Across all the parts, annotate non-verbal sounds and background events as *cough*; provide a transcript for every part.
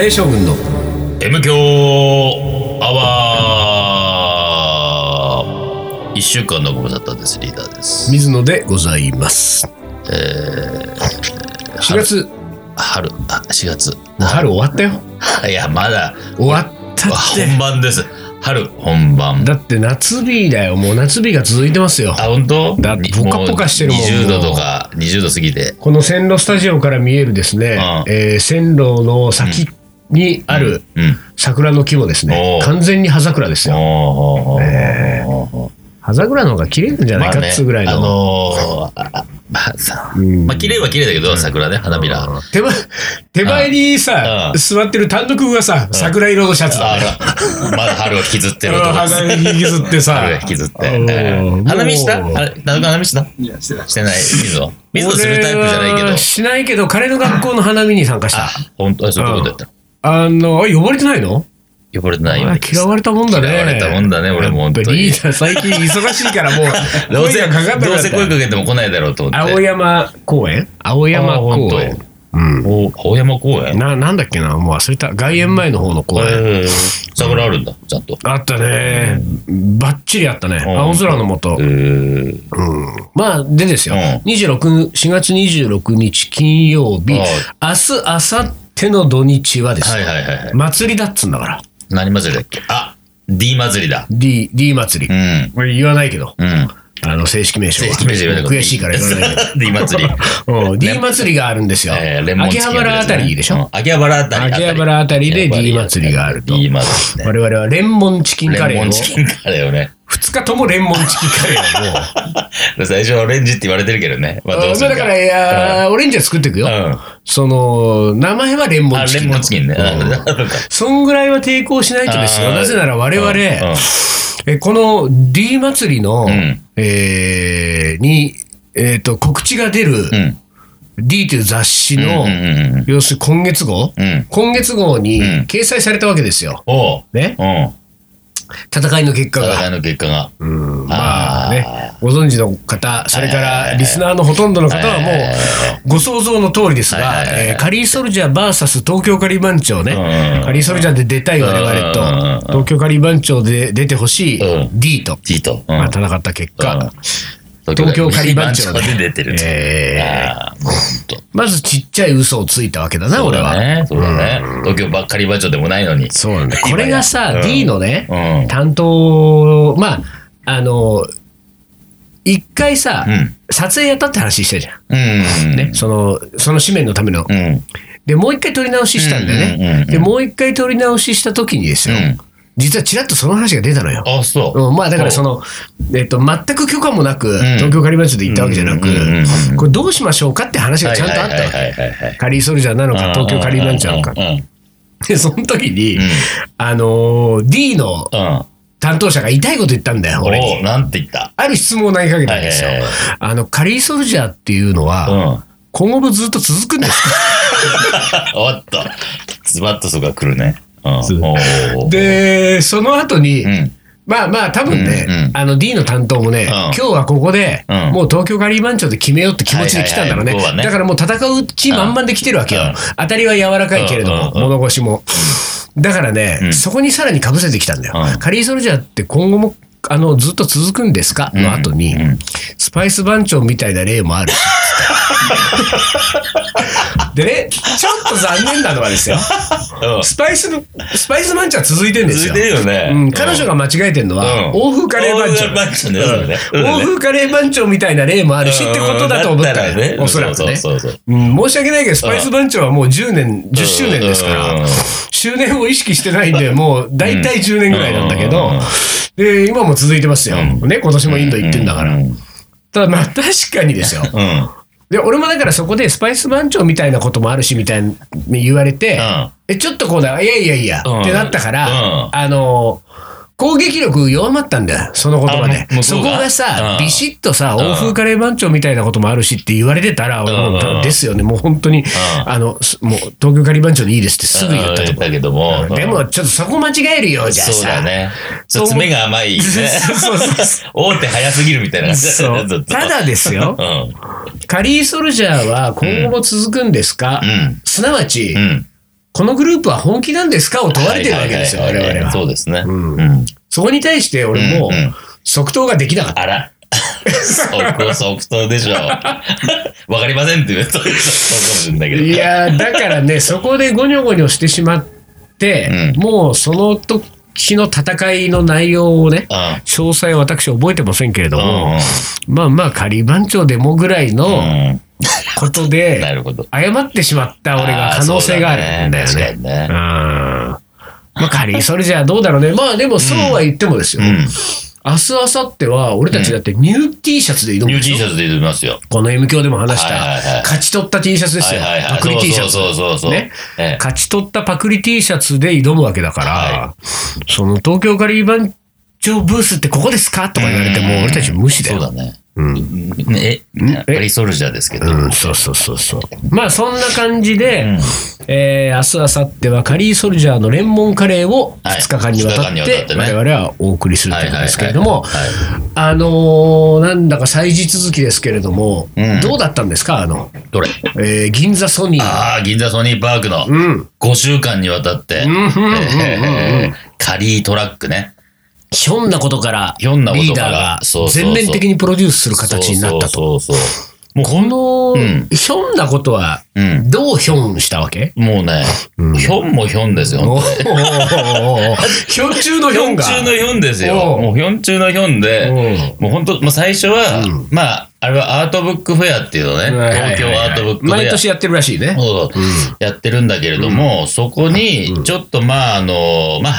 レー将軍の。M 強アワー一週間のご無沙汰です。リーダーです。水野でございます。4月、春。あ4月。春終わったよ。*laughs* いやまだ。終わったって。本番です。春本番。だって夏日だよ。もう夏日が続いてますよ。あ本当？だってポカポカしてるもん。20度とか20度過ぎて。この線路スタジオから見えるですね、うん。えー線路の先にあるうん桜の木もですね、おー完全に葉桜ですよ。葉桜の方が綺麗なんじゃないかっつうぐらいの。あのーああまあさ、うんまあ綺麗は綺麗だけど、桜ね、花びら。あ手前手前にさ、うん座ってる単独がさ、桜色のシャツだね。ら、まだ春を引きずってる男です。花引きずってさ春を引きずって。うんうん花見した？もうあれ、田中花見した？いや、してない。してない。水野水野するタイプじゃないけど。しないけど、彼の学校の花見に参加した。あ、本当？そういうことやったの。あの、あ呼ばれてないの？呼ばれてないよあ。嫌われたもんだね。嫌われたもんだね俺も本当にリーダー最近忙しいからもう、*laughs* どうせ、どうせ声かけても来ないだろうと思って。青山公園？青山公園。うん。お青山公園？な、なんだっけな？もう忘れた。外苑前の方の公園。えー桜あるんだ、ちゃんと。あったね。ばっちりあったね。ん青空の下え。ーうん。まあ、でですよ。うん26、4月26日金曜日、明はい日、明後日の土日はですはいね、はいはいはい。祭りだっつんだから。何祭りだっけ？あ、D 祭りだ。D、D 祭りう。ん。これ言わないけど、うん。あの、正式名称は。正式名称言わない悔しいから言わないけど。*laughs* D 祭り。*laughs* うん D 祭りがあるんですよ。えーレモンチ秋葉キン原あたりでしょ？うん秋葉原あたり。秋葉原あたりで D 祭りがあると D 祭りね。我々はレンモンチキンカレレモン、チキンカレーをね。2日ともレンモンチキンカレーをもう。*laughs* 最初オレンジって言われてるけどね。まあどうするか。まあだから、いやーオレンジは作っていくよ。うん。その、名前はレンモあ、ンチキン。レモンチキンね。うん *laughs* そんぐらいは抵抗しないとですよ。なぜなら我々、うんうんえこの D 祭りの、んえーに、えっと告知が出る、うん。D という雑誌の、うんうんうん要するに今月号、うん。今月号にうん掲載されたわけですよ。ね？うん。戦いの結果が。戦いの結果が。うん。まあね、ご存知の方、それからリスナーのほとんどの方はもうご想像の通りですがえーカリーソルジャー VS 東京カリー番長ね。うん、カリーソルジャーで出たい我々うん。と、東京カリー番長で出てほしいうん。D と、まあ戦った結うん。果、東京カリー番長で出てる。えああ、もうほんと。まずちっちゃい嘘をついたわけだな、俺は。そうだね。東京ばっかり番長でもないのに。そうなんだ。これがさ、うん D のね、うん担当、まあ、あの、一回さ、うん撮影やったって話したじゃん。うん。ね、その、その紙面のための。うん。で、もう一回撮り直ししたんだようんうんうんうん。ねで、もう一回撮り直しした時にですよ、うん実はちらっとその話が出たのよ。あ、そう。うん、まあだからその、えっと、全く許可もなく、ん東京カリバンチョで行ったわけじゃなくこれどうしましょうかって話がちゃんとあったわけ。カリーソルジャーなのか、東京カリバンチョなのかで、その時に、うんあのー D の。担当者が痛いこと言ったんだよ、俺に。なんて言った？ある質問を投げかけたんですよ。あの、カリーソルジャーっていうのは、うん。今後もずっと続くんですか？*laughs* おっと。ズバッとそこが来るね。うん。で、その後に、うん。まあまあ多分ね、うんうんあの D の担当もね、今日はここで、うんもう東京カリー番長で決めようって気持ちで来たんだろうね。はいはいはいだからもう戦う気満々で来てるわけよ。うん当たりは柔らかいけれども、うんうんうん物腰も。だからね、うんそこにさらにかぶせてきたんだよ。うんカリーソルジャーって今後もあのずっと続くんですか？の後に、うんうんスパイス番長みたいな例もあるし。*laughs* でね、ちょっと残念なのはですよ。うんスパイスの、スパイス番長は続いてるんですよ。続いてるよね。うん、彼女が間違えてるのは、うん欧風カレー番長。欧風番長ねそうだねそうだね欧風カレー番長みたいな例もあるしってことだと思ったらね。おそらくね。そうそうそううん申し訳ないけど、スパイス番長はもう10年、10周年ですからうん、周年を意識してないんで、もう大体10年ぐらいなんだけどうん、で、今も続いてますよ。ね、今年もインド行ってんだからう。んただまあ確かにですよ。うん。で、俺もだからそこでスパイス番長みたいなこともあるしみたいに言われて、うん。え、ちょっとこうだ、いやいやいや、うん。ってなったから、うん。あの、攻撃力弱まったんだ。よ、その言葉で。そこががさ、うん。ビシッとさ、ん。欧風カレー番長みたいなこともあるしって言われてたら、ですよね、もう本当に、あの、すもう東京カリー番長でいいですってすぐ言ったと。けども。でも、ちょっとそこ間違えるよ、じゃあさ。そうだね。爪が甘い。ね。そうそうそう。大手早すぎるみたいな。感じだそう *laughs* ただですよ。う、ん。カリーソルジャーは今後も続くんですか、うん。すなわち、うん。このグループは本気なんですかを問われてるわけですよ、我々は。そうですね。うんうんそこに対して俺も即答ができなかった。あら。*laughs* 即即答でしょ。*laughs* わかりませんって言うと、そうかもしれないけど。いやーだからね、*laughs* そこでゴニョゴニョしてしまって、うんもうその時の戦いの内容をね、うん詳細は私覚えてませんけれどうんも、まあまあ仮番長でもぐらいのうんことなで。謝ってしまった俺が可能性があるんだよね。ねうんまあ仮、それじゃあどうだろうね。*laughs* まあでもそうは言ってもですよ。うん。明日、明後日は俺たちだってニュー T シャツで挑むニュー T ょシャツで挑みますよ。この M 教でも話した、勝ち取った T シャツですよ。パクリ T シャツ。そうそうそうねええ勝ち取ったパクリ T シャツで挑むわけだから、はその東京カリー番長ブースってここですか？とか言われても、俺たち無視だよ。そうだね。うん。ねえ、パリソルジャーですけど。うん、そうそうそうそう。まあそんな感じで、うん。えー明日、明後日はカリーソルジャーのレンモンカレーをはい。2日間にわたっ二日間にわたてってね。我々はお送りするということですけれども、あのーなんだか祭事続きですけれども、うん。どうだったんですか？あの、どれ？えー銀座ソニー。ああ、銀座ソニーパークのうん。5週間にわたって、カリートラックね。ひょんなことからひょんなことから。リーダーが全面的にプロデュースする形になったと。もうこのうん。ひょんなことはうん。どうひょんしたわけ？もうね、ひょんもひょんですよ。*laughs* ひょん中のひひょんょんが。中のひょんですよ。もうひょん中のひょんで、もう本当、まあ、最初は、うん。まあ、あれはアートブックフェアっていうのね、東京アートブックフェア。毎年やってるらしいね。やってるんだけれども、そこに、ちょっとまあ、あの、まあ、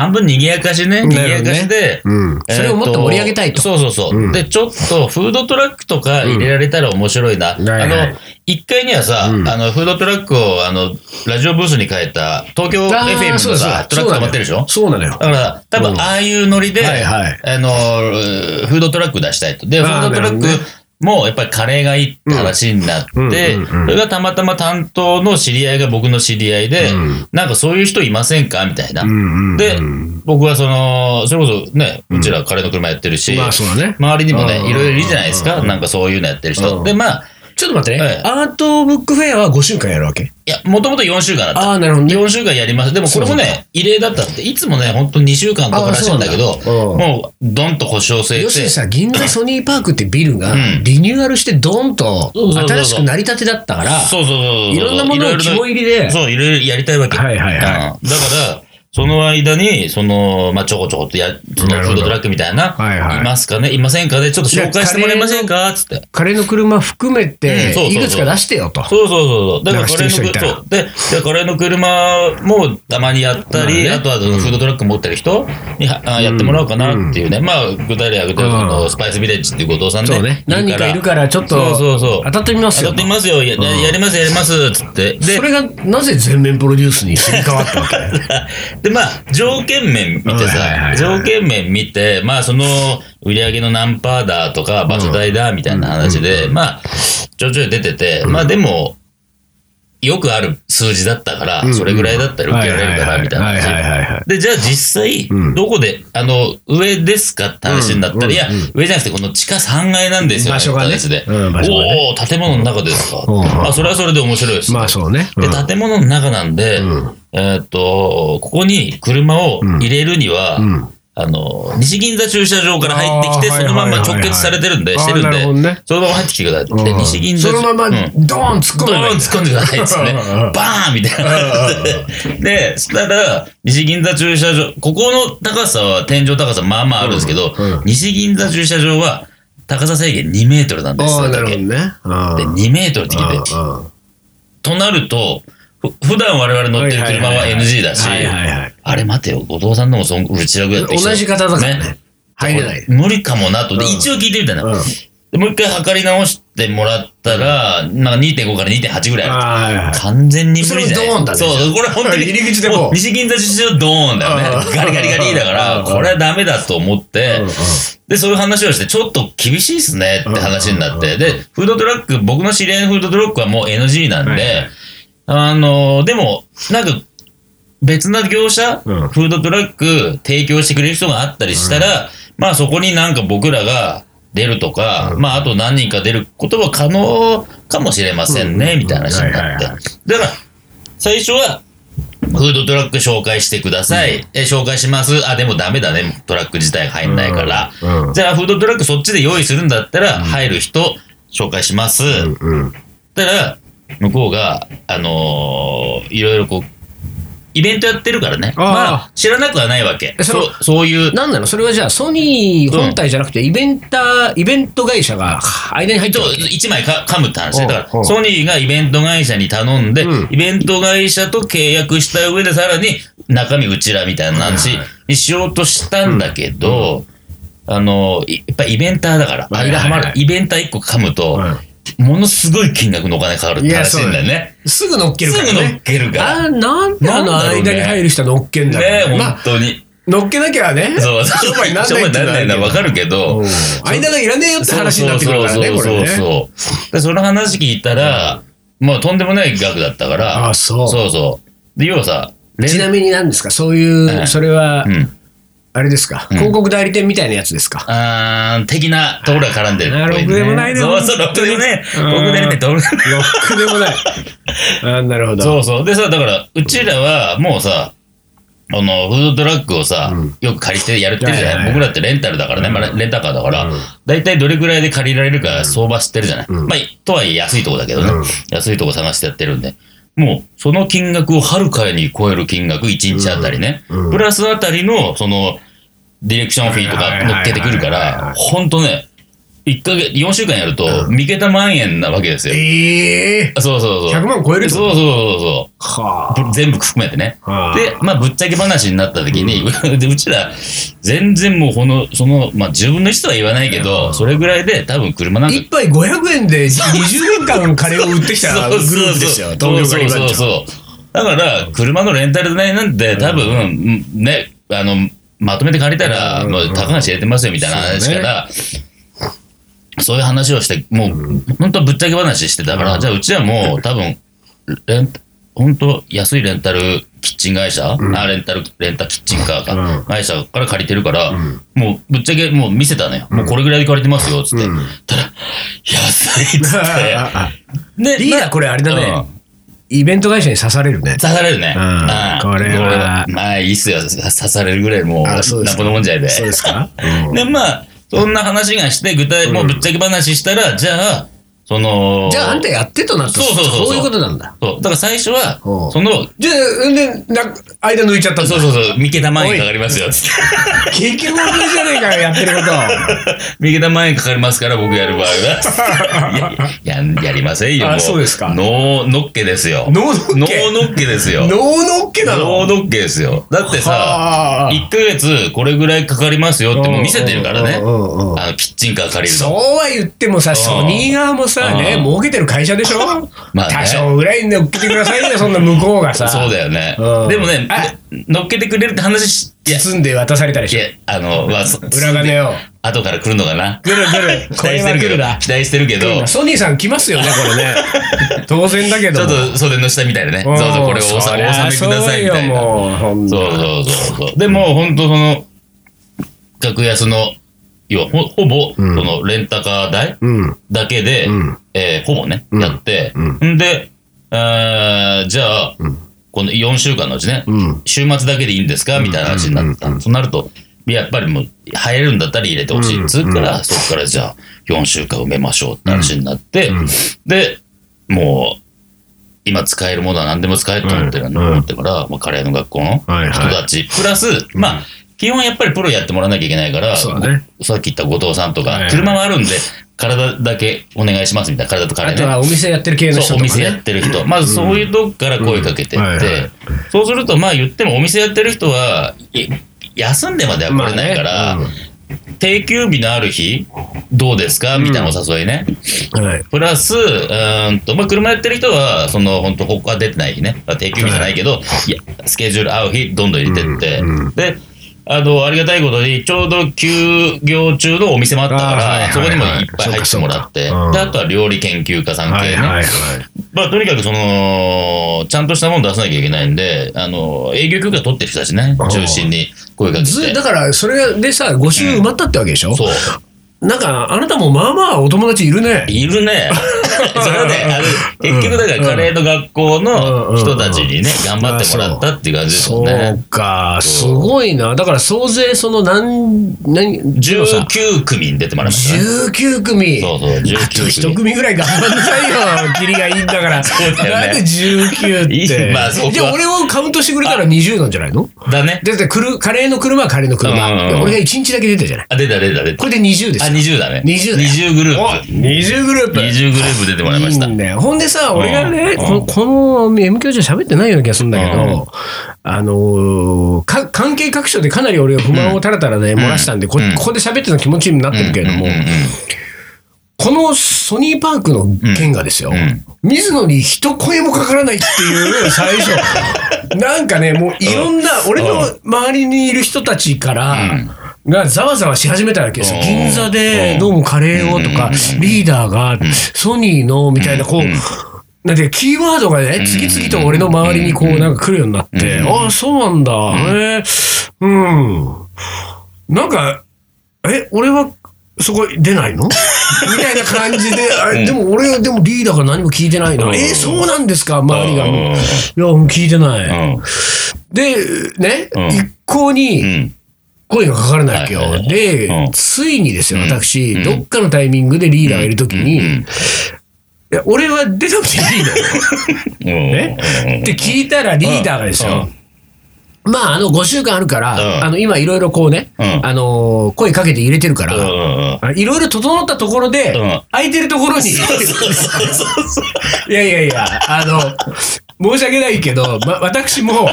半分賑やかしね、ん賑やかしで、うん。それをもっと盛り上げたいと。そうそうそう、うん。で、ちょっとフードトラックとか入れられたら面白いな。はいはい。あの、1階にはさ、うん。あの、フードトラックを、あの、ラジオブースに変えた、東京あー FM のそうさ、トラック止まってるでしょ？そうなのよ。だから、多うん。分、ああいうノリで、はいはい。あの、フードトラック出したいと。で、フあーードトラッなるほどクも、やっぱりカレーがいいって話になって、それがたまたま担当の知り合いが僕の知り合いで、うんなんかそういう人いませんかみたいな。で、僕はその、それこそね、うちらカレーの車やってるし。周りにもねう、んいろいろいるじゃないですか。うんなんかそういうのやってる人。うんで、まあ、ちょっと待ってね。はいアートブックフェアは5週間やるわけ？いや、もともと4週間だった。ああ、なるほどね。4週間やります。でもこれもね、異例だったって、いつもね、本当2週間とからしいんだけど、もう、ドンと腰を据えて、要するにさ、銀座ソニーパークってビルがうんリニューアルしてドンと新しくなりたてだったから、そうそうそう。いろんなものを肝入りで、そう、いろいろやりたいわけ。はいはいはいうんだから、その間に、その、まあ、ちょこちょこっとや、そのフードトラックみたいな、はいはいいますかね？いませんかね？ちょっと紹介してもらえませんか？つって。カレーの車含めうんていくつか出してよと。そうそうそうそう。だからカレーの知ってる人いたらそうで、でカレーの車もたまにやったり、まあとはフードトラック持ってる人にはあやってもらおうかなっていうね。まあ、具体例挙げてるうんあのスパイスビレッジっていう後藤さんね。そうね。何人かいるから、ちょっとそうそうそう当たってみますよ当たって。みますよ。やります、やります。つって。でそ、れがなぜ全面プロデュースにすり替わったわけ？*laughs* で、まあ、条件面見てさ、はい条件面見て、まあ、その、売り上げの何パーだとか、場所代だみたいな話で、まあ、ちょいちょい出てて、まあ、でも、よくある数字だったから、それぐらいだったら受けられるかな、みたいなはいはいはいはい。話。で、じゃあ実際うん、どこで、あの、上ですかって話になったら、うんいやうん、上じゃなくて、この地下3階なんですよ、場所がね。おおー建物の中ですか。あ、それはそれで面白いです。まあそうね。で、うん。建物の中なんで、うん。えーっと、ここに車を入れるには、うんあの、西銀座駐車場から入ってきて、そのまま直結されてるんで、してるんで、そのまま入ってきてください。西銀座そのままうん。ドーン突っ込ドーン突っ込んでくださいっつってね。うんバーンみたいな。感 *laughs* じで。で、そしたら、西銀座駐車場、ここの高さは、天井高さまあまああるんですけど、西銀座駐車場は、高さ制限2メートルなんです。ああ、それだけなるほどね。うん。で、2メートルって聞いて、となると、ふ普段我々乗ってる車は NG だし。あれ待てよ、後藤さんのもそんうちらぐらいだって同じ方だからね。入れない。無理かもなと。一応聞いてみたい。な。もう一回測り直してもらったら、なんか2.5から2.8ぐらい完全に無理じゃない。それドーンだね。そう、これ本当に。入り口でも。う西銀座駐車場ドーンだよね。うん。ガリガリガリだから、うん。これはダメだと思って。で、そういう話をして、ちょっと厳しいっすねって話になって、で、フードトラック、僕の知り合いのフードトラックはもう NG なんでい、あの、でも、なんか、別な業者、うんフードトラック提供してくれる人があったりしたら、まあそこになんか僕らが出るとか、まああと何人か出ることは可能かもしれませんね、みたいな話になって。はいはいはいだから、最初はフードトラック紹介してください。え、紹介します。あ、でもダメだね。トラック自体入んないから。うんうんじゃあ、フードトラックそっちで用意するんだったら、入る人紹介します。うん。たら、向こうが、あのーいろいろこう、イベントやってるからね。あーまあ、知らなくはないわけ。えそのそうそういう、なんなの？それはじゃあ、ソニー本体じゃなくて、イベンター、イベント会社が間に入ってる一枚か噛むって話で、だから、ソニーがイベント会社に頼んで、うん。イベント会社と契約した上で、さらに中身うちらみたいな話にしようとしたんだけど、あの、いやっぱイベンターだから、間はまる。イベンター一個噛むと、うんものすごい金額のお金かかるって話なんだよね。すぐ乗っけるからね。すぐ乗っけるから。あーなんであの間に入る人は乗っけんだろうね。まあ本当に。乗っけなきゃね、そう、商売になんないって商売になんないのはわかるけど、うん。間がいらねえよって話になってくるからね、そうそうそう。で、その話聞いたら、もうとんでもない額だったから、あそう。そうそう。で、要はさ、ちなみに何ですか？そういう、はいそれは、うん。あれですか、うん。広告代理店みたいなやつですか？あー的なところが絡んでる。ね。ろくでもないねそうそう、ろくでもね。うん。ろくでもね、どれロックでもない。あーなるほど。そうそう。でさ、だから、うちらはもうさ、あの、フードトラックをさ、うん。よく借りてやるってるじゃない,、僕らってレンタルだからね、まあ、レンタカーだから、うん。大体どれぐらいで借りられるか相場知ってるじゃない、うん。まあ、とはいえ安いとこだけどね、うん。安いとこ探してやってるんで。もう、その金額をはるかに超える金額、1日あたりね。うん。うん。プラスあたりの、その、ディレクションフィーとか乗っけてくるから、ほんとね、1ヶ月、4週間やると、う3桁万円なわけですよ。ええそうそうそう。100万超えるってことそうそうそうはそう。全部含めてね。あ。で、まあ、ぶっちゃけ話になった時に、*laughs* でうちら、全然もう、この、その、まあ、自分の人は言わないけど、それぐらいで、多分車なんか。一杯500円で20年間カレーを売ってきた *laughs* グループですよ、東京カリーそう。そうそう。だから、車のレンタル代なんて、多分、うんね、あの、まとめて借りたら、うんもう、たかが知れてますよ、みたいな話から、そういう話をして、もう、本当ぶっちゃけ話してたから、うん。じゃあ、うちはもう、多分、レン *coughs* 本当安いレンタルキッチン会社、ん。あレンタル、レンタキッチンカーか、うん。会社から借りてるから、うん。もう、ぶっちゃけ、もう見せたのよ。もうこれぐらいで借りてますよ、つって。うん。たら、安いっつって。あ *laughs* あでリーダーこれあれだね。うん。イベント会社に刺されるね。刺されるね。うん。うん。これは。まあ、いいっすよ。刺されるぐらいもう、なんぼのもんじゃいで。そうですか、うん。*laughs* で、まあ、そんな話がして、具体、もうぶっちゃけ話したら、じゃあ、その、じゃああんたやってとなったらそうそうそうそうそういうことなんだ。そう。だから最初は、うんその、じゃあ、んで、な間抜いちゃったそうそうそう、三桁万円かかりますよ、つって。結局俺じゃねえかよ、やってること。三桁万円かかりますから、僕やる場合は。*laughs* や、ややりませんよ、あ。そうですかノーノッケですよ。ノーノッケノーノッケですよ。ノーノッケなの？ノーノッケですよ。だってさ、はあ1ヶ月これぐらいかかりますよってもう見せてるからね。あの、キッチンカー借りるそうの。は言ってもさ、ソニー側もさ、ね、うん儲けてる会社でしょ？*laughs* まあね多少ぐらいで送ってくださいよ、そんな向こうがさ。そうだよねうん。でもねあ、乗っけてくれるって話包んで渡されたでしょ？いや、あの、まあ、そ *laughs* 裏金を。後から来るのかな？来る来る。*laughs* 期待してるけど、期待してるけど、ソニーさん来ますよね、これね。当然だけちょっ。と袖の下みたいなね。うんそうそう、これをお納めくださいみたいな。そうそうそうそう。でも、本当その、格安の、要はほほぼ、そうん。のレンタカー代うん。だけで、うん。えーほぼね、うん。やって、うん。で、えーじゃあ、うん。この4週間のうちね、うん。週末だけでいいんですか？みたいな話になった。そうなると、やっぱりもう、入れるんだったら入れてほしいっつうから、うん。そこからじゃあ、4週間埋めましょうって話になって、うん。で、もう、今使えるものは何でも使えると思ってる、うん。思ってから、まあ、カレーの学校の人たち、プラス、まあ、基本やっぱりプロやってもらわなきゃいけないから、ね。さっき言った後藤さんとか、はいはい車はあるんで、体だけお願いしますみたいな、体とカレーね。あとはお店やってる系の人とか、ね。お店やってる人。まずそういうとこから声かけてって、うん。はいはい。そうすると、まあ言ってもお店やってる人は、い休んでまでは来れないから、まあね。定休日のある日、どうですか？みたいなお誘いね。うん。はい。プラス、うーんと、まあ車やってる人は、その、本当他出てない日ね。定休日じゃないけど、い。や、スケジュール合う日、どんどん入れてって、で、あの、ありがたいことに、ちょうど休業中のお店もあったから、そこにもいっぱい入ってもらって、で、あとは料理研究家さん系ね。まあ、とにかくその、ちゃんとしたもの出さなきゃいけないんで、あの、営業許可取ってる人たちね中心に声かけて。ずだから、それでさ、5週埋まったってわけでしょ、そう。なんか、あなたもまあまあお友達いるね。いるね。*laughs* それはね、結局だからカレーの学校の人たちにね、頑張ってもらったっていう感じですそよね。うか、すごいな。だから総勢その何、何、でもさ19組に出てもらいましたね。19組。そうそう、あと19 1組。組ぐらい頑張んなさいよ。*laughs* キリがいいんだから。そうだよねなんで19っいて？いまあそうかじゃあ俺をカウントしてくれたら20なんじゃないの？だね。だってくるカレーの車はカレーの車。俺が1日だけ出たじゃない。あ、出た出た出た。これで20ですあ、よ。20だね。20だよ20グルおープ。20グループ。20グループ出てもらいました。いい。んだよ。ほんでさ、俺がね、うん。ここの M 教授は喋ってないような気がするんだけど、うん。あのーか、関係各所でかなり俺が不満をたらたらで漏らしたんで、こうん。ここで喋ってるの気持ちになってるけれども、このソニーパークの件がですよ、ん。水野に一声もかからないっていう *laughs* 最初、なんかね、もういろんな、俺の周りにいる人たちから、がざわざわし始めたわけですよ。うん。銀座でどうもカレーをとか、リーダーがソニーのみたいな、こう、なんてキーワードがね、次々と俺の周りにこうなんか来るようになって、ああ、そうなんだ、へえ、うん。なんか、え、俺はそこ出ないの？*laughs* みたいな感じで、あでも俺はでもリーダーが何も聞いてないな。うん。え、そうなんですか？周りが。うん。いや、聞いてない。うん。で、ね、うん。一向に、うん声がかからないわけよ。はいはいはい。で、うん。ついにですよ、私、うん。どっかのタイミングでリーダーがいるときに、いうん。や俺は出なくていいのよ。うん。ね。って聞いたらリーダーがですよ、まあ、あの、5週間あるから、うん。あの、今いろいろこうね、うん。あのー声かけて入れてるから、いろいろ整ったところで、うん。空いてるところに、いやいやいや、あの、申し訳ないけど、ま、私も、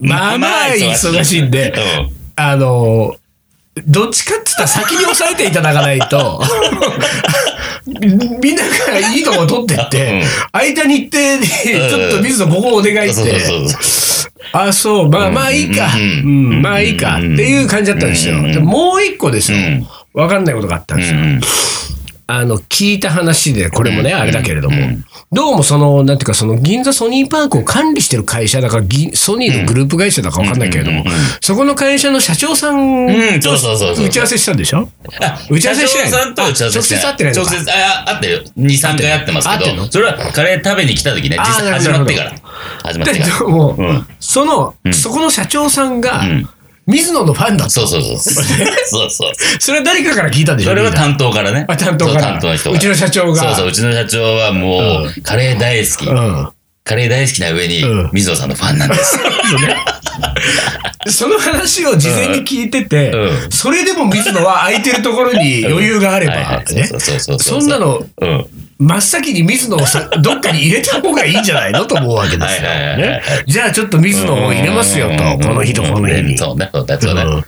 まあまあ忙しい。んで、あの、どっちかって言ったら先に押さえていただかないと、*laughs* みんながいいとこ取ってって、うん。空いた日程で、ちょっと水野ここお願いっそうそうて、あ、そう、まあまあいいか、まあいいかっていう感じだったんですよ。もう一個ですよ。うん、わかんないことがあったんですよ。うんあの、聞いた話で、これもね、うんあれだけれども。うん、どうもその、なんていうか、その銀座ソニーパークを管理してる会社だから、ぎソニーのグループ会社だかわかんないけれどもそこの会社の社長さんうんとそうそうそうそう。打ち合わせしたんでしょ？あ打ち合わせしてない社長さんと打ち合わせしてあ直接会ってないのか？直接、あ、あってるよ。2、3回会ってますけど、それはカレー食べに来た時ね、実始まってから。始まってでから。でもうん。その、ん。そこの社長さんがん、水野のファンだった。そうそうそう。そうそう。*laughs* それは誰かから聞いたんでしょそれは担当からね。あ担当から担当の人が。うちの社長がそうそう、うちの社長はもう、カレー大好き。うん。カレー大好きな上にうん、水野さんのファンなんです。そ *laughs* の話を事前に聞いてて、うんそれでも水野は空いてるところに余裕があれば、そうそうそうそうそんなの、うん。真っ先に水野をさ *laughs* どっかに入れた方がいいんじゃないのと思うわけですよ。じゃあちょっと水野を入れますよと、この日とこの日に。そうね、そうだ、そうだ。うん。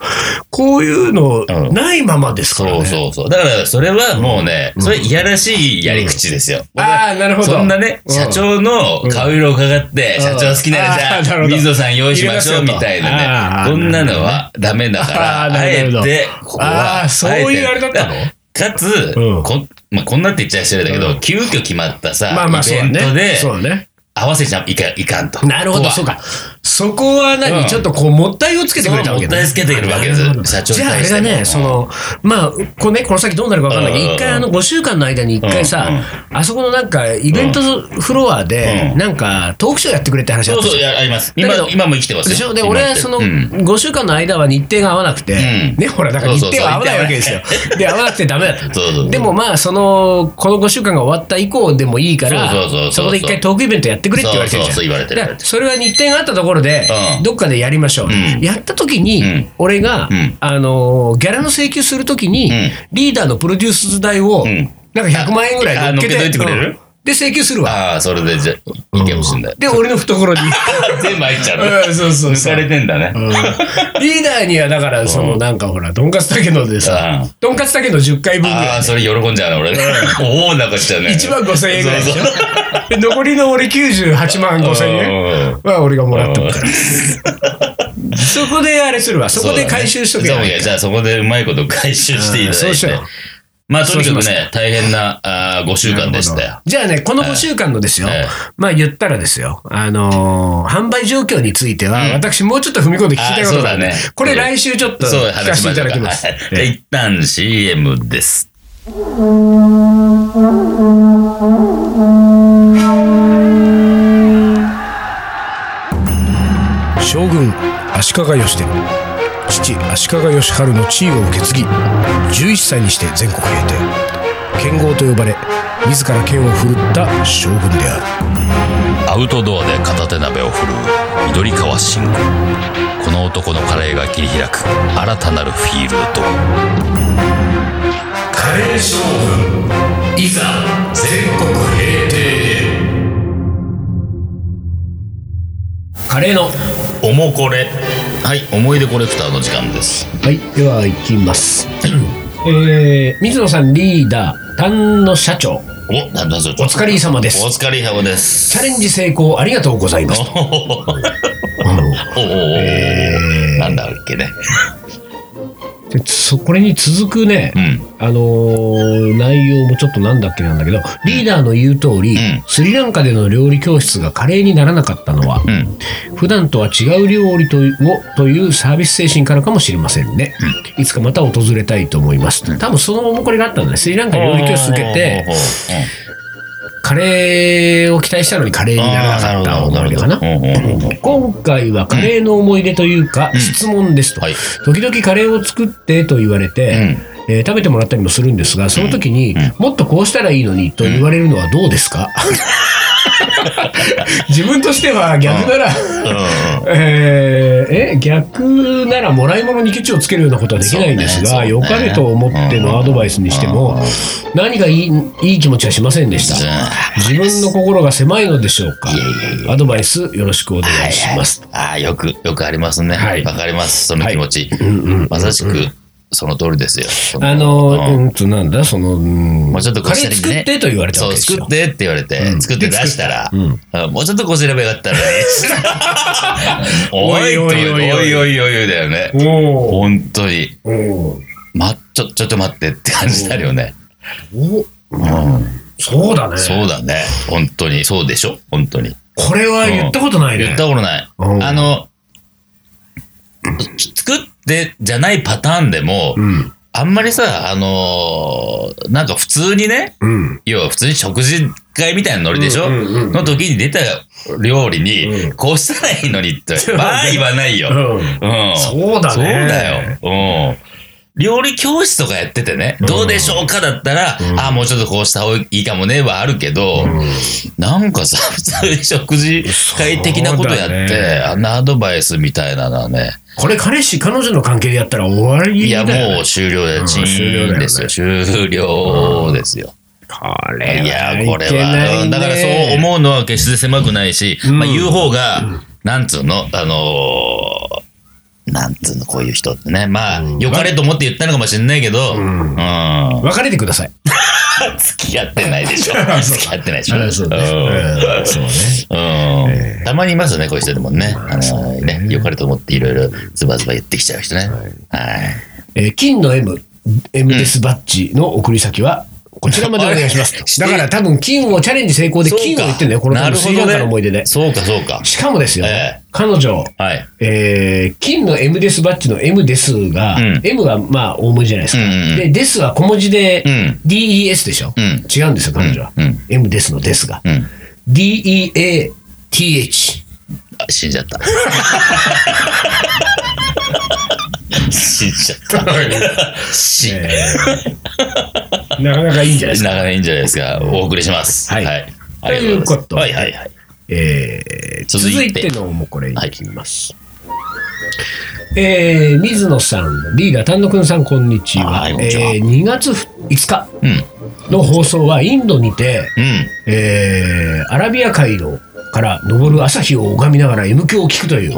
こういうのうんないままですからね。そうそうそう。だから、それはもうね、それいやらしいやり口ですよ。ああ、なるほど。そんなね、うん。社長の顔色を伺って、うん。社長好きならじゃあ、水野さん用意しましょうみたいなね。こんなのはダメだから、あえて、ここあは、ーそういうあれだったの？かつ、うん。こまあ、こんなって言っちゃ失礼だけど、急遽決まったさ、まあまあ、そうイベ。ントで。合わせちゃいかいかんと。なるほど、そうか。そこは何、うん。ちょっとこう、もったいをつけてくれたわけもったいつけてくるわけです。社長にじゃああれだね、その、まあ、こ,、ね、この先どうなるか分かんないけど、うん。一回あの、5週間の間に一回さ、あそこのなんか、イベントフロアで、うん。なんか、トークショーやってくれって話あったじゃん。そうあります。今だけど、今も生きてますよ。でしょ？で、今俺はそのうん。5週間の間は日程が合わなくて、ん。ね、ほら、だから日程は合わないわけですよ。そうそう。で、合わなくてダメだった。そうそうそう。でもまあ、その、この5週間が終わった以降でもいいからそうそうそうそう、そこで一回トークイベントやってくれって言われてるじゃん。そうそうそう言われてる。だからそれは日程があったところでう、ん。どっかでやりましょう。ん。やった時にん、俺がうん、あの、ギャラの請求する時にん、リーダーのプロデュース代を、ん。なんか100万円ぐらい乗っけてあ乗っけといてくれる？うんで、請求するわ。ああ、それでじゃあ、いけもしんない。で、俺の懐に。*laughs* 全部入っちゃう。うんそうそう抜かれてんだね。リーダーにはだから、そのなんかほら、とんかつたけのでさうん、とんかつたけの10回分ぐらいああ、。それ喜んじゃうね、俺ね。おお、なんかしちゃうね。1万5千円ぐらいでしょ残 *laughs* りの俺98万5千円は俺がもらっとくから。そこであれするわ。そこで回収しとけばいいかそういやじゃあそこでうまいこと回収していただいてそうしよう。まあとにかくそうしね、大変なあ5週間でしたよ。じゃあね、この5週間のですよ、ええ。まあ言ったらですよ、あのー販売状況については、私もうちょっと踏み込んで聞きたいことがあるんで、ね。これ来週ちょっと聞かせていただきます。*laughs* はい。で一旦 CM です。将軍足利義輝。父足利義晴の地位を受け継ぎ11歳にして全国平定剣豪と呼ばれ自ら剣を振るった将軍である。アウトドアで片手鍋を振るう緑川信吾この男のカレーが切り開く新たなるフィールド。カレー将軍いざ全国平定カレーのおもこれ。はい思い出コレクターの時間です。はいでは行きます。*clears throat* えー、水野さんリーダー丹野社長。おなんだそれお疲れ様です。お疲れ様です。チャレンジ成功ありがとうございます。おおおなんだっけねでそこれに続くね、うん。あのー内容もちょっとなんだっけなんだけどリーダーの言う通り、ん。スリランカでの料理教室が華麗にならなかったのは、うん。普段とは違う料理とをというサービス精神からかもしれませんね、いつかまた訪れたいと思います、多分そのこれがあったんだね。スリランカに料理教室受けてカレーを期待したのにカレーにならなかった思い出かな。今回はカレーの思い出というか、質問ですと、はい時々カレーを作ってと言われて、えー食べてもらったりもするんですがその時に、もっとこうしたらいいのにと言われるのはどうですか、*laughs* *laughs* 自分としては逆なら、えーえ逆ならもらい物にケチをつけるようなことはできないんですが、そうね良かれと思ってのアドバイスにしても、何かいいいい気持ちはしませんでした？自分の心が狭いのでしょうか？アドバイスよろしくお願いします。ああ、よく、よくありますね。わ、はいかります、その気持ち。まさしく、その通りですよ。あの、うんと、なんだ、その、もうちょっとこうし。作ってと言われたわそう、けでしょ作ってって言われて、作って出したら、あもうちょっとこうすればよかったら、*laughs* おいおいおいおいおいおいだよね。本当に。ま、ちょ、ちょっと待ってって感じだよね。そうだね。そうだね。本当に。そうでしょ。本当に。これは言ったことないね。言ったことない。あの、作ってじゃないパターンでも、うん。あんまりさ、あのーなんか普通にね、うん。要は普通に食事会みたいなノリでしょ、うんうんうんの時に出た料理に、うんこうしたらいいのにって、まあ言わないよ。うんうん。そうだねそうだよ。うん。料理教室とかやっててね、どうでしょうかだったら、ああ、もうちょっとこうした方がいいかもね、はあるけど、なんかさ、普通に食事会的なことやって、そうだねあんなアドバイスみたいなのはね、これ彼氏、彼女の関係でやったら終わりいや、もう終了だよ。ね。ーンですよ。終了ですよ。これいや、はいこれは、だからそう思うのは決して狭くないし、まあ言う方が、なんつうの、あのーなんつうの、こういう人ってね。まあ、良かれと思って言ったのかもしれないけど、うん。別れてください。*laughs* 付き合ってないでしょ。*laughs* 付き合ってないでしょ。あそうねたまにいますよね、こういう人でもね。あのね、良かれと思っていろいろズバズバ言ってきちゃう人ね。はい。えー金の M、M デスバッジの送り先は、こちらまでお願いします。*laughs* だから多分金をチャレンジ成功で金を言ってんだよ、この多分スリランカの思い出ね。で。そうか、そうか。しかもですよ、ええ彼女、はい。えー金の M デスバッジの M ですが、うん M はまあ大文字じゃないですか。うんうんうんで、ですは小文字で、うん DES でしょ、うん違うんですよ、彼女は。うんうん M ですのですが。うん。DEATH。あ死んじゃった。死んじゃった。*laughs* 死ん *laughs* えーなかなかいいんじゃないですか。なかなかいいんじゃないですか。お送りします。はいはい。ということではいはいはい。えー続続いてのもこれいきます。えー水野さん、リーダー丹野くんさん、こんにちは。はえー2月5日うん。の放送はインドにて、うん。えーアラビア海のから昇る朝日を拝みながら M 響を聞くという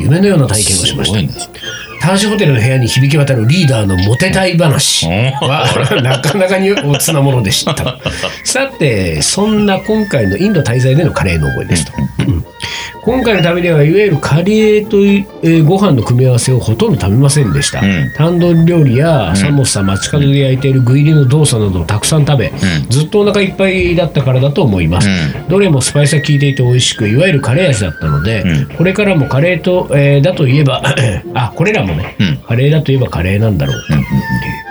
夢のような体験をしましたすごい。ね。タージホテルの部屋に響き渡るリーダーのモテたい話はなかなかにおつなものでした。さて、そんな今回のインド滞在でのカレーの思いですと。うん今回の旅ではいわゆるカレーという、えーご飯の組み合わせをほとんど食べませんでした。んタンドリ料理やサモサ、街角で焼いている具入りの動作などをたくさん食べ、ずっとお腹いっぱいだったからだと思います。うどれもスパイスが効いていて美味しく、いわゆるカレー味だったので、うんこれからもカレーと、えーだといえば、*clears throat* あ、これらもね、うんカレーだといえばカレーなんだろう。うんうん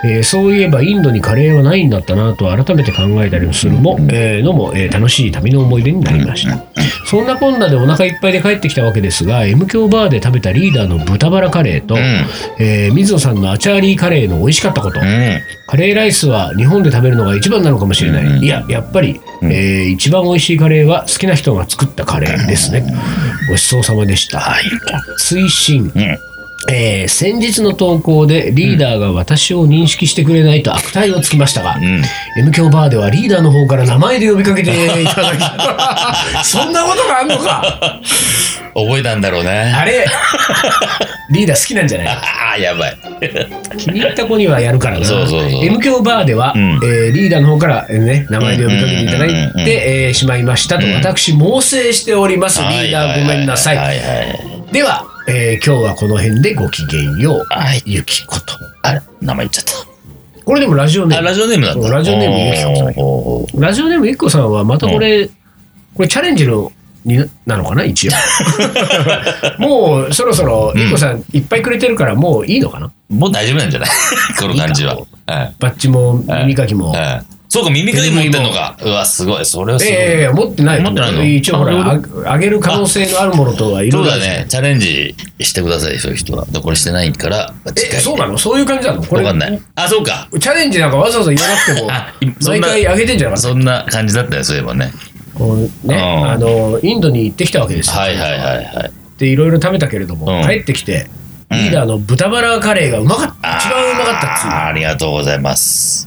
えーそういえばインドにカレーはないんだったなと改めて考えたりもするも、えーのも、えー楽しい旅の思い出になりました、そんなこんなでお腹いっぱいで帰ってきたわけですが M 強バーで食べたリーダーの豚バラカレーと、んえー水野さんのアチャーリーカレーの美味しかったこと、うん。カレーライスは日本で食べるのが一番なのかもしれない。いや、やっぱり、えー一番美味しいカレーは好きな人が作ったカレーですね。ごちそうさまでした。はい。推進。うん。えー先日の投稿でリーダーが私を認識してくれないと悪態をつきましたが、ん M 強バーではリーダーの方から名前で呼びかけていただき *laughs* そんなことがあんのか覚えたんだろうね。あれリーダー好きなんじゃないああ、やばい。気に入った子にはやるからな。そうそうそう M 強バーでは、んえーリーダーの方から、えーね、名前で呼びかけていただいて、えーしまいましたと、私、猛省しております。リーダーごめんなさい。はいはい。では、えー今日はこの辺でごきげんよう。はいゆきこと。あれ名前言っちゃっこれでもラジオネーム。ラジオネームなんだ。ラジオネームゆきこラジオネームゆきこさんはまたこれ、これチャレンジのになのかな一応 *laughs* もうそろそろゆきこさんいっぱいくれてるからもういいのかな、もう大丈夫なんじゃない？*laughs* この感じは。はいバッジも耳かきも、はいそうか、耳かき持ってんのか。うわ、すごい。それはすごい。ええ持ってない持ってないの？一応ほらあげる可能性のあるものとはいろいうろそだね。チャレンジしてください、そういう人は。でこれしてないから、えそうなの？そういう感じなの？これわかんない。あ、そうか。チャレンジなんかわざわざ言わなくても *laughs* 毎回あげてんじゃなかった？そんな感じだったよ、そういえばね。こうねうんあのインドに行ってきたわけですよはいはいはいはい。でいろいろ食べたけれども、うん帰ってきてリーダーの豚バラカレーがうまかった、一番うまかったっつうありがとうございます。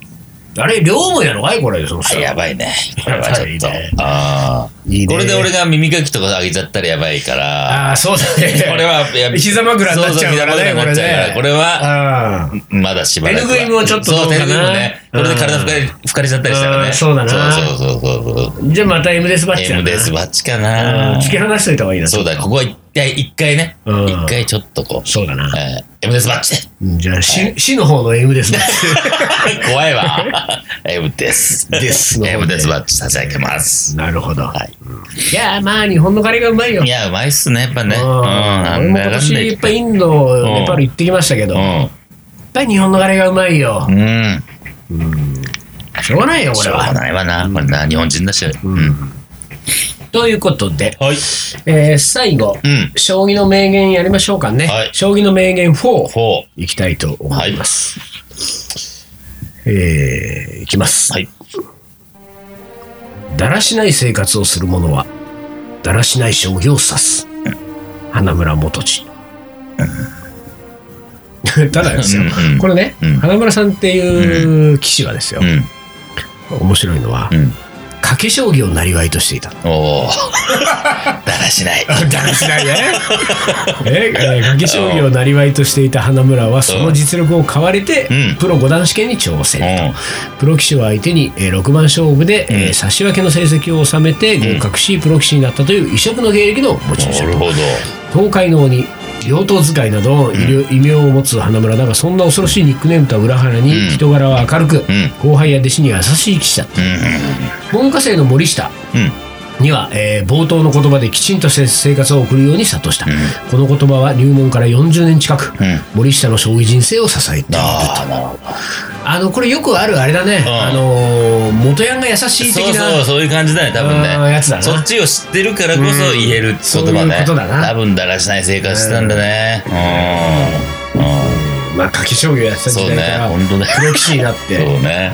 あれ両思いなのかいこれそのあ人やばいね。やばい、ちょっと。ああ。いいねこれで俺が耳かきとかあげちゃったらやばいから。ああそうだねこれは、いや膝枕になっちゃうからねそうそう膝枕になっちゃうからこれは、まだしばらくは。手拭いもちょっとどうかなそう手拭いもね。これで体拭かれ拭かれちゃったりしたらうね。んそうだなそうそうそうそう。じゃあまた M デスバッチだな M デスバッチかうんな。突き放しといた方がいいなそうだ、ここは一回、一回ね。うん一回ちょっとこう。そうだなえー M デスバッチで。うんじゃあ死死の方のスバッチ怖いわ。M です。ですの方で M デスバッチ差し上げます。なるほど、はい。いやまあ日本のカレーがうまいよいや、うまいっすね、やっぱね。ううんん。俺も今年いっぱいインド、んネパール行ってきましたけど、やっうぱり日本のカレーがうまいよ。ん。うん。しょうがないよ、こしょうがれは。ないわな。これな、日本人だし。うん。ということで、はい。えー最後、うん。将棋の名言やりましょうかね。はい将棋の名言4、ほいきたいと思います。えーいきます。はい。だらしない生活をする者は、だらしない将棋を指す。花村元次。ただですよ、うんうんこれね、うん花村さんっていう棋士はですよう、ん。面白いのは、うん。賭け将棋をなりわいとしていた。おお。*laughs* だらしない。だらしないね。え *laughs* えー賭け将棋をなりわいとしていた花村はその実力を買われて、うんプロ五段試験に挑戦。うん。プロ棋士を相手に、えー、6番勝負で、えーうん差し分けの成績を収めて合格し、プロ棋士になったという異色の芸歴の持ち主なるほど。東海の鬼両党使いなど異名を持つ花村だがそんな恐ろしいニックネームとは裏腹にうん。人柄は明るく、ん。後輩や弟子には優しい棋士だった。うん。文科生の森下うん。には、えー冒頭の言葉できちんとした生活を送るように諭した、ん。この言葉は入門から40年近く、うん。森下の将棋人生を支えているとあのこれよくあるあれだね、んあのー元ヤンが優しい的なそうそう、そういう感じだね、多分ね。やつだなそっちを知ってるからこそ言える言葉そういうね。ことだな多分だらしない生活してたんだね。うん。うん。まあ賭け将棋をやってた時代から、そうね本当だよプロ棋士になってそうね。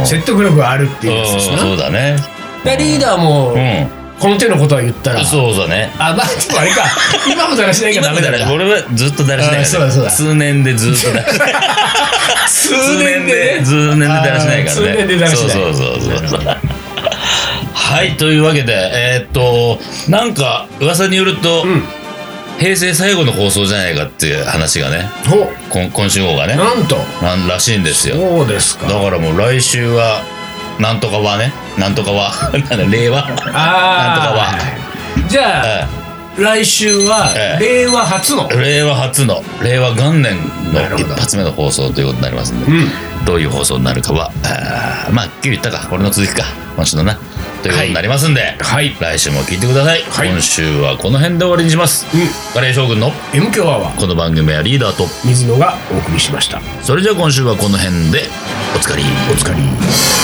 うん。説得力があるっていうやつですうんなそうだね。でリーダーも、うん。この手のことは言ったらそうだね。あまあでもあれか今もだらしないからダメだな俺はずっとだらしないから、あそうだそうだ数年でずっとだらしない。数年でね。数年でだらしないからね。数年でだらしない。そうそうそうそう。はい、というわけで、えーっと、なんか噂によると、うん。平成最後の放送じゃないかっていう話がね、ほ今今週号がね、なんと。なんらしいんですよ。そうですか。だからもう来週は、なんとかはね、なんとかは、*laughs* なんだ、令和？あなんとかあじゃあ、え来週はええ。令和初の、え令和初の、令和元年の一発目の放送ということになりますんで、うん。どういう放送になるかは、あーまあ、っきり言ったか、これの続きか、今週のな。ということになりますんで、はい。来週も聞いてください、はい。今週はこの辺で終わりにします、うん。カレー将軍の M 強アワー。この番組はリーダーと水野がお送りしました。それじゃあ今週はこの辺でおつかりお疲れ